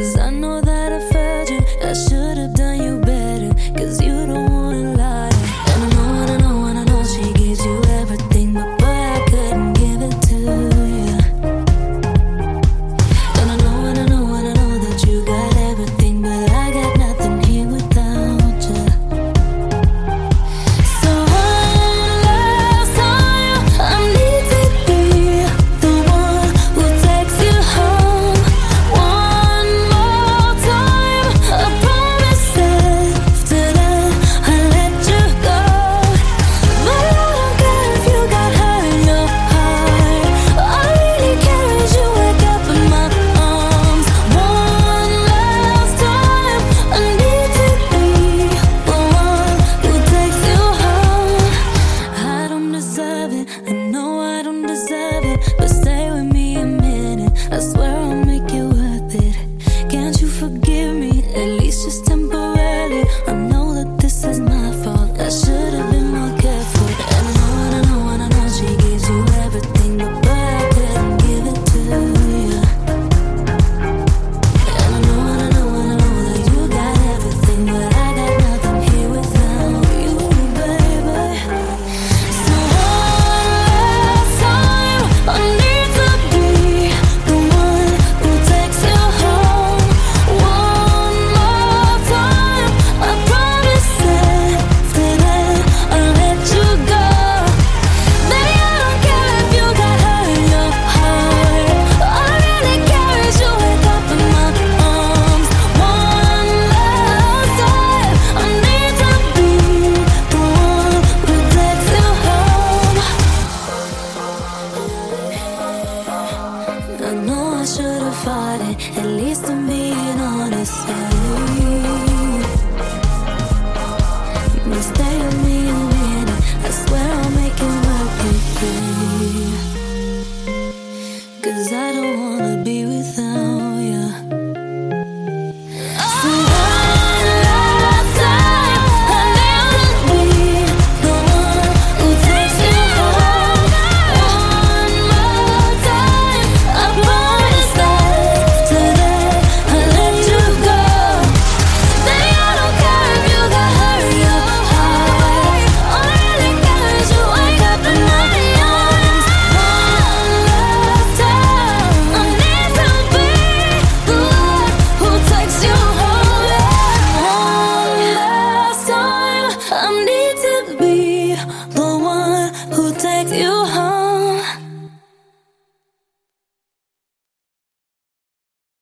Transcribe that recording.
Cause I know that I should have fought it. At least I'm being honest. Me.